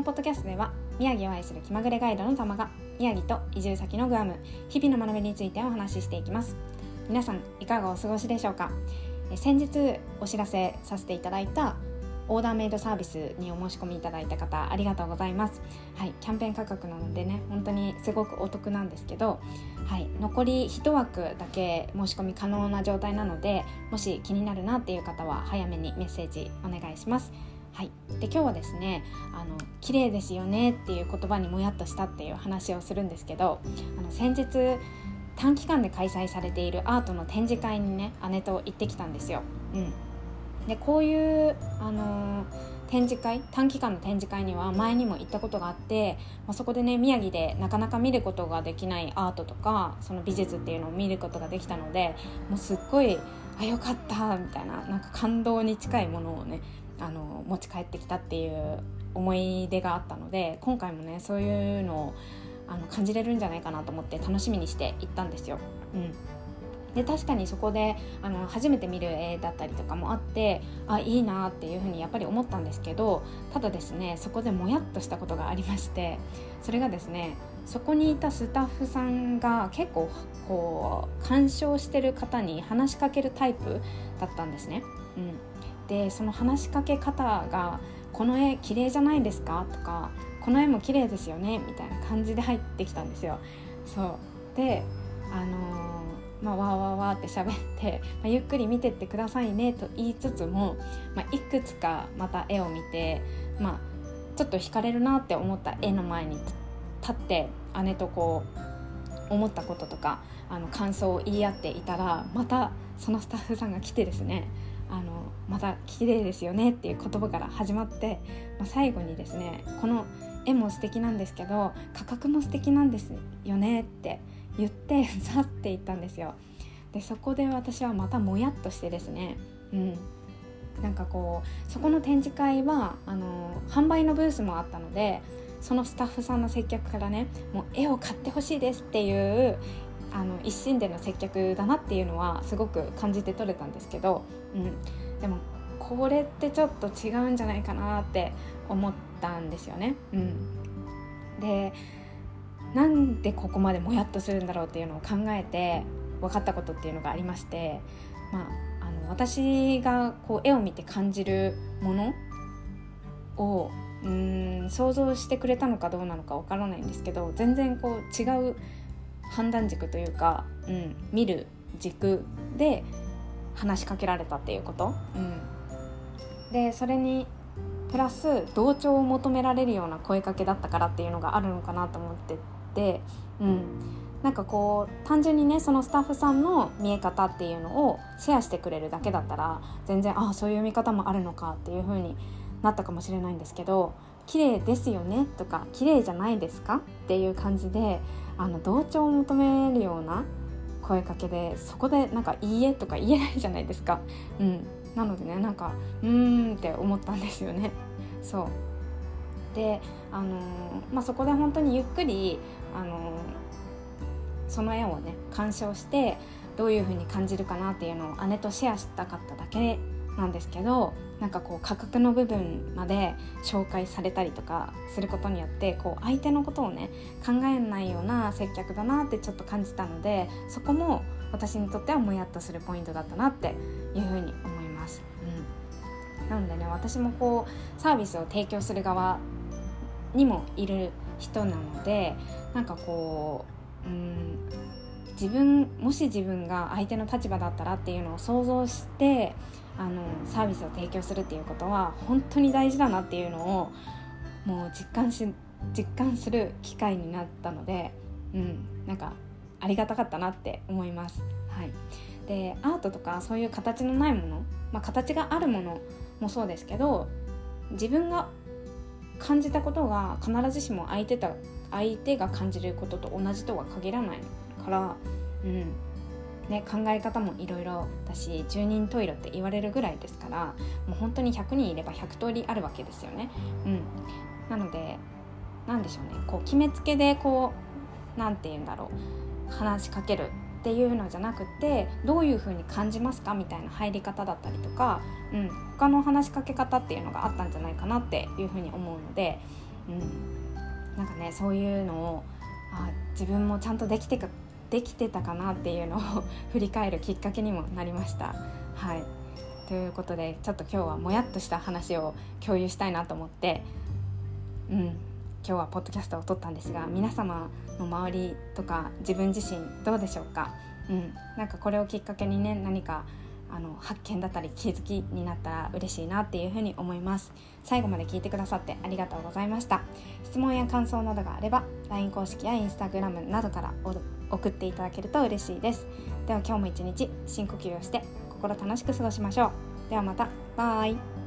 のポッドキャストでは宮城を愛する気まぐれガイドの玉が宮城と移住先のグアム日々の学びについてお話ししていきます。皆さんいかがお過ごしでしょうか？先日お知らせさせていただいたオーダーメイドサービスにお申し込みいただいた方ありがとうございます。はいキャンペーン価格なのでね本当にすごくお得なんですけどはい残り1枠だけ申し込み可能な状態なのでもし気になるなっていう方は早めにメッセージお願いします。はい、で今日はですね「あの綺麗ですよね」っていう言葉にもやっとしたっていう話をするんですけどあの先日短期間で開催されているアートの展示会にね姉と行ってきたんですよ。うん、でこういう、あのー、展示会短期間の展示会には前にも行ったことがあって、まあ、そこでね宮城でなかなか見ることができないアートとかその美術っていうのを見ることができたのでもうすっごいあよかったみたいななんか感動に近いものをねあの持ち帰ってきたっていう思い出があったので今回もねそういうのをあの感じれるんじゃないかなと思って楽しみにして行ったんですよ。うんで確かにそこであの初めて見る絵だったりとかもあってあいいなっていうふうにやっぱり思ったんですけどただですねそこでもやっとしたことがありましてそれがですねそこにいたスタッフさんが結構こう鑑賞してる方に話しかけるタイプだったんですね。うん、でその話しかけ方が「この絵綺麗じゃないですか?」とか「この絵も綺麗ですよね」みたいな感じで入ってきたんですよ。そうであのー、まあ、わーわーわーって喋って、まあ、ゆっくり見てってくださいねと言いつつも、まあ、いくつかまた絵を見て、まあ、ちょっと惹かれるなって思った絵の前に立って姉とこう思ったこととかあの感想を言い合っていたらまたそのスタッフさんが来てですねあのまた綺麗ですよねっていう言葉から始まって、まあ、最後にですねこの絵も素敵なんですけど価格も素敵なんですよねって言って 去っていったんですよ。でそこで私はまたもやっとしてですねうん。なんかこうそこの展示会はあの販売のブースもあったのでそのスタッフさんの接客からねもう絵を買ってほしいですっていうあの一心での接客だなっていうのはすごく感じて取れたんですけど、うん、でもこれってちょっと違うんじゃないかなって思ったんですよね。うん、でなんでここまでもやっとするんだろうっていうのを考えて分かったことっていうのがありまして、まあ、あの私がこう絵を見て感じるものをうん想像してくれたのかどうなのかわからないんですけど全然こう違う判断軸というか、うん、見る軸で話しかけられたっていうこと、うん、でそれにプラス同調を求められるような声かけだったからっていうのがあるのかなと思ってて、うん、なんかこう単純にねそのスタッフさんの見え方っていうのをシェアしてくれるだけだったら全然ああそういう見方もあるのかっていう風になったかもしれないんですけど綺麗ですよねとか綺麗じゃないですか？っていう感じであの同調を求めるような声かけでそこでなんか「いいえ」とか言えないじゃないですか。うん、なのでねなんかうーんって思ったんですよね。そうであのー、まあ、そこで本当にゆっくり、あのー、その絵をね鑑賞してどういう風に感じるかなっていうのを姉とシェアしたかっただけなんですけどなんかこう価格の部分まで紹介されたりとかすることによってこう相手のことをね考えないような接客だなってちょっと感じたのでそこも私にとってはもやっとするポイントだったなっていうふうに思います。うん、なのでね私もこうサービスを提供する側にもいる人なのでなんかこううん自分もし自分が相手の立場だったらっていうのを想像してあのサービスを提供するっていうことは本当に大事だなっていうのをもう実感し実感する機会になったので、うん、なんかありがたかったなって思います。はい、でアートとかそういう形のないもの、まあ、形があるものもそうですけど自分が感じたことが必ずしも相手た相手が感じることと同じとは限らないから、うん。ね、考え方もいろいろだし十人十色って言われるぐらいですからもう本当に100人いれば100通りあるわけですよね。うん、なので何でしょうね。こう決めつけでこう何て言うんだろう話しかけるっていうのじゃなくてどういう風に感じますかみたいな入り方だったりとか、うん、他の話しかけ方っていうのがあったんじゃないかなっていう風に思うので、うん、なんかねそういうのをあ自分もちゃんとできてできてたかなっていうのを 振り返るきっかけにもなりました。はい。ということでちょっと今日はもやっとした話を共有したいなと思って、うん、今日はポッドキャストを撮ったんですが皆様の周りとか自分自身どうでしょうか、うん、なんかこれをきっかけにね何かあの発見だったり気づきになったら嬉しいなっていうふうに思います。最後まで聞いてくださってありがとうございました。質問や感想などがあれば LINE 公式や Instagram などから送っていただけると嬉しいです。では今日も一日深呼吸をして心楽しく過ごしましょう。ではまた。バイ。